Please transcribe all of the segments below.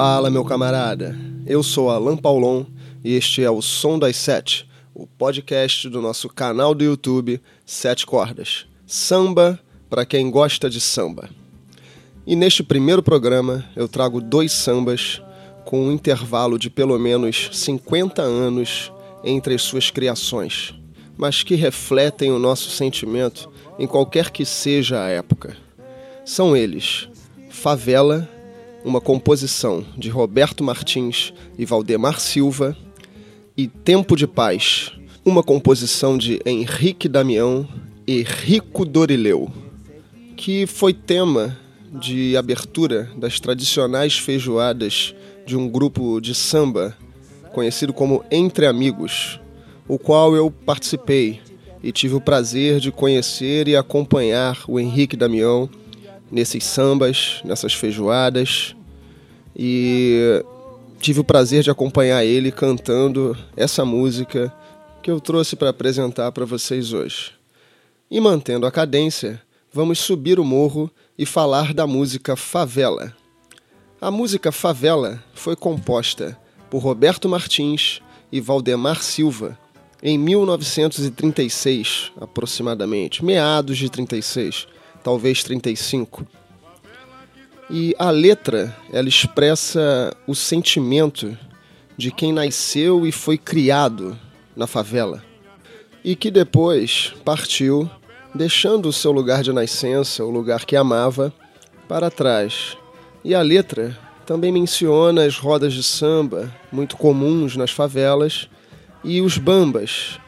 Fala, meu camarada. Eu sou Alan Paulon e este é o Som das Sete, o podcast do nosso canal do YouTube Sete Cordas. Samba para quem gosta de samba. E neste primeiro programa eu trago dois sambas com um intervalo de pelo menos 50 anos entre as suas criações, mas que refletem o nosso sentimento em qualquer que seja a época. São eles: Favela uma composição de Roberto Martins e Valdemar Silva, e Tempo de Paz, uma composição de Henrique Damião e Rico Dorileu, que foi tema de abertura das tradicionais feijoadas de um grupo de samba conhecido como Entre Amigos, o qual eu participei e tive o prazer de conhecer e acompanhar o Henrique Damião nesses sambas, nessas feijoadas. E tive o prazer de acompanhar ele cantando essa música que eu trouxe para apresentar para vocês hoje. E mantendo a cadência, vamos subir o morro e falar da música Favela. A música Favela foi composta por Roberto Martins e Valdemar Silva em 1936, aproximadamente, meados de 36 talvez 35. E a letra, ela expressa o sentimento de quem nasceu e foi criado na favela e que depois partiu, deixando o seu lugar de nascença, o lugar que amava, para trás. E a letra também menciona as rodas de samba, muito comuns nas favelas, e os bambas.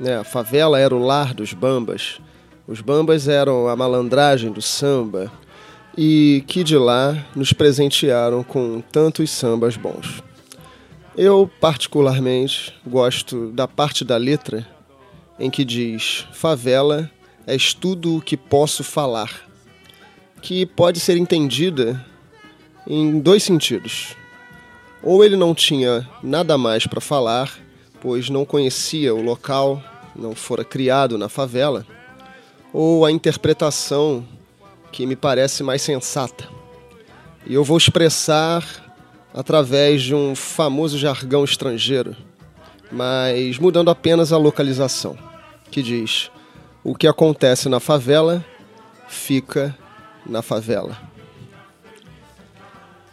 Né? A favela era o lar dos bambas, os bambas eram a malandragem do samba e que de lá nos presentearam com tantos sambas bons. Eu, particularmente, gosto da parte da letra em que diz: Favela é tudo o que posso falar, que pode ser entendida em dois sentidos. Ou ele não tinha nada mais para falar, pois não conhecia o local, não fora criado na favela ou a interpretação que me parece mais sensata. E eu vou expressar através de um famoso jargão estrangeiro, mas mudando apenas a localização, que diz: o que acontece na favela fica na favela.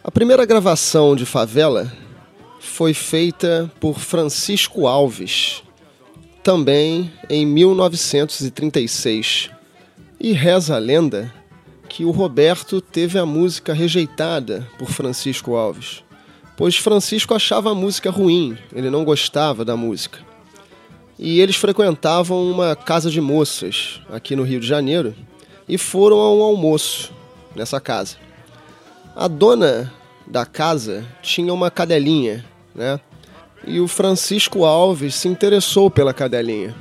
A primeira gravação de Favela foi feita por Francisco Alves, também em 1936. E reza a lenda que o Roberto teve a música rejeitada por Francisco Alves, pois Francisco achava a música ruim, ele não gostava da música. E eles frequentavam uma casa de moças aqui no Rio de Janeiro e foram a um almoço nessa casa. A dona da casa tinha uma cadelinha, né? e o Francisco Alves se interessou pela cadelinha.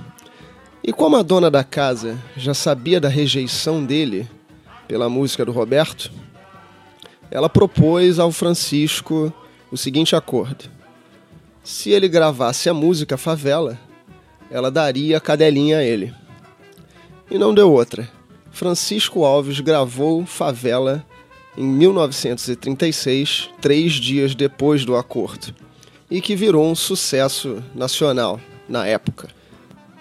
E como a dona da casa já sabia da rejeição dele pela música do Roberto, ela propôs ao Francisco o seguinte acordo: se ele gravasse a música Favela, ela daria a cadelinha a ele. E não deu outra. Francisco Alves gravou Favela em 1936, três dias depois do acordo e que virou um sucesso nacional na época.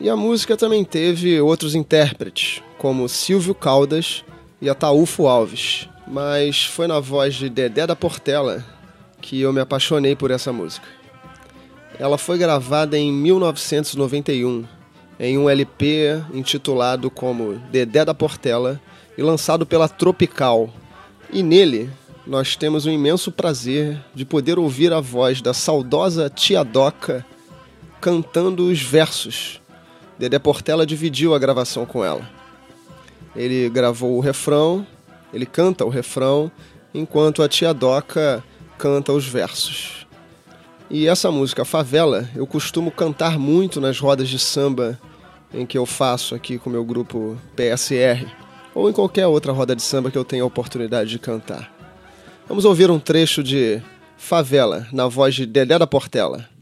E a música também teve outros intérpretes, como Silvio Caldas e Ataúfo Alves, mas foi na voz de Dedé da Portela que eu me apaixonei por essa música. Ela foi gravada em 1991 em um LP intitulado como Dedé da Portela e lançado pela Tropical. E nele nós temos o imenso prazer de poder ouvir a voz da saudosa Tia Doca cantando os versos. Dedé Portela dividiu a gravação com ela. Ele gravou o refrão, ele canta o refrão, enquanto a Tia Doca canta os versos. E essa música, Favela, eu costumo cantar muito nas rodas de samba em que eu faço aqui com o meu grupo PSR, ou em qualquer outra roda de samba que eu tenha a oportunidade de cantar. Vamos ouvir um trecho de Favela, na voz de Dedé da Portela.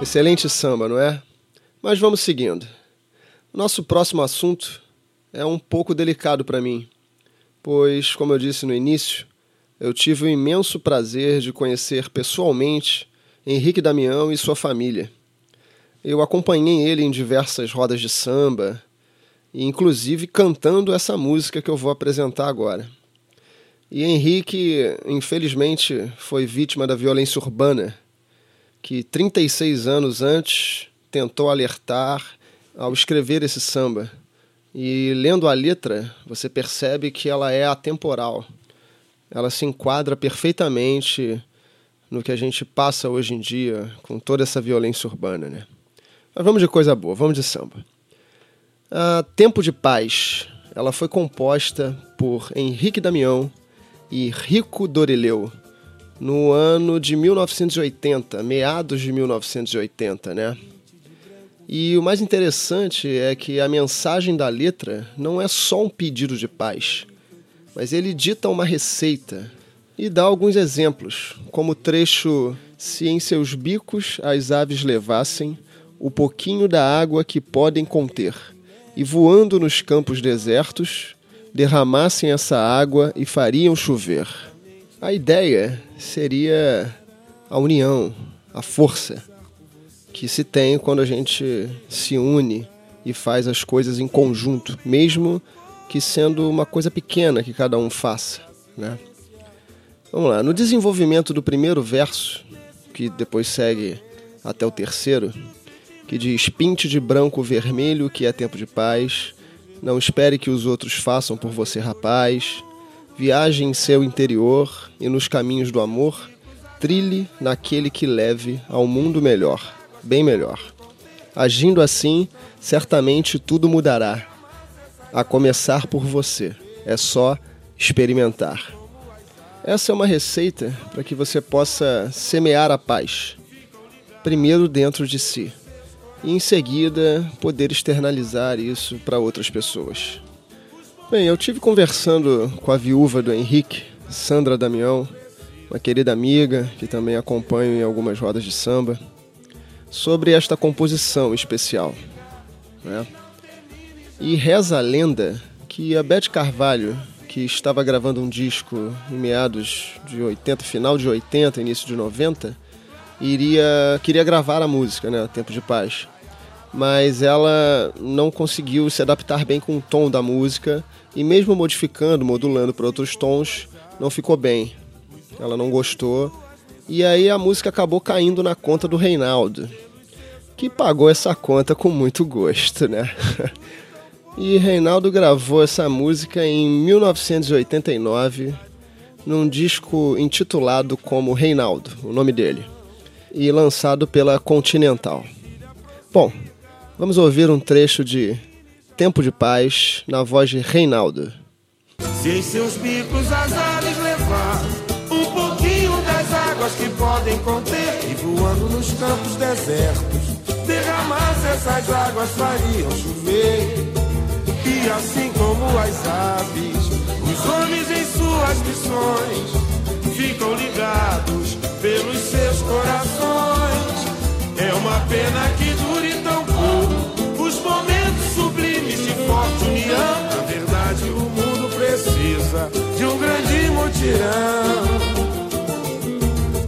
Excelente samba, não é? Mas vamos seguindo. Nosso próximo assunto é um pouco delicado para mim, pois, como eu disse no início, eu tive o imenso prazer de conhecer pessoalmente Henrique Damião e sua família. Eu acompanhei ele em diversas rodas de samba, e inclusive cantando essa música que eu vou apresentar agora. E Henrique, infelizmente, foi vítima da violência urbana, que 36 anos antes tentou alertar ao escrever esse samba. E lendo a letra, você percebe que ela é atemporal. Ela se enquadra perfeitamente no que a gente passa hoje em dia com toda essa violência urbana, né? Mas vamos de coisa boa, vamos de samba. A Tempo de Paz, ela foi composta por Henrique Damião e Rico Dorileu no ano de 1980, meados de 1980, né? E o mais interessante é que a mensagem da letra não é só um pedido de paz, mas ele dita uma receita e dá alguns exemplos, como o trecho: Se em seus bicos as aves levassem o pouquinho da água que podem conter, e voando nos campos desertos, derramassem essa água e fariam chover. A ideia seria a união, a força que se tem quando a gente se une e faz as coisas em conjunto, mesmo que sendo uma coisa pequena que cada um faça, né? Vamos lá, no desenvolvimento do primeiro verso, que depois segue até o terceiro, que diz: Pinte de branco vermelho, que é tempo de paz, não espere que os outros façam por você, rapaz. Viaje em seu interior e nos caminhos do amor, trilhe naquele que leve ao mundo melhor, bem melhor. Agindo assim, certamente tudo mudará. A começar por você. É só experimentar. Essa é uma receita para que você possa semear a paz, primeiro dentro de si e em seguida poder externalizar isso para outras pessoas. Bem, eu tive conversando com a viúva do Henrique, Sandra Damião, uma querida amiga que também acompanho em algumas rodas de samba, sobre esta composição especial. Né? E reza a lenda que a Beth Carvalho, que estava gravando um disco em meados de 80, final de 80, início de 90, iria queria gravar a música, né, Tempo de Paz. Mas ela não conseguiu se adaptar bem com o tom da música e mesmo modificando, modulando para outros tons, não ficou bem. Ela não gostou. E aí a música acabou caindo na conta do Reinaldo, que pagou essa conta com muito gosto, né? e Reinaldo gravou essa música em 1989 num disco intitulado como Reinaldo, o nome dele e lançado pela Continental. Bom, vamos ouvir um trecho de Tempo de Paz na voz de Reinaldo. Se em seus bicos as aves levar um pouquinho das águas que podem conter e voando nos campos desertos, derramasse essas águas fariam chover. E assim como as aves, os homens em suas missões ficam ligados pelos seus corações.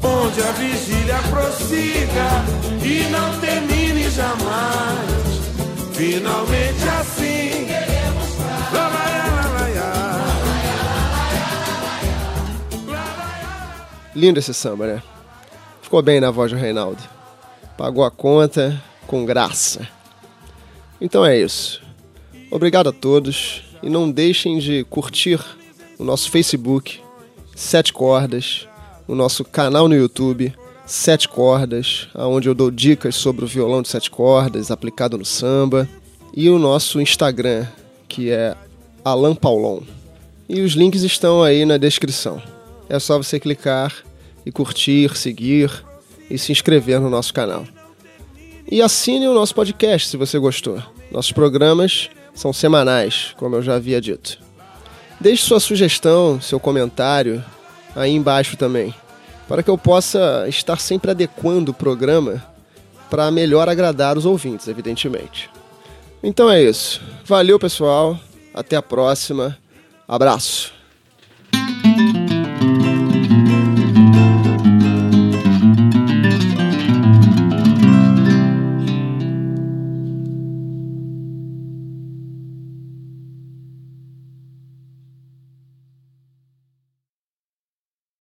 Onde a vigília prossiga e não termine jamais. Finalmente assim. Lindo esse samba, né? Ficou bem na voz do Reinaldo. Pagou a conta com graça. Então é isso. Obrigado a todos e não deixem de curtir o nosso Facebook, Sete Cordas, o nosso canal no YouTube, Sete Cordas, onde eu dou dicas sobre o violão de sete cordas aplicado no samba, e o nosso Instagram, que é Alan Paulon. E os links estão aí na descrição é só você clicar e curtir, seguir e se inscrever no nosso canal. E assine o nosso podcast se você gostou. Nossos programas são semanais, como eu já havia dito. Deixe sua sugestão, seu comentário aí embaixo também, para que eu possa estar sempre adequando o programa para melhor agradar os ouvintes, evidentemente. Então é isso. Valeu, pessoal. Até a próxima. Abraço.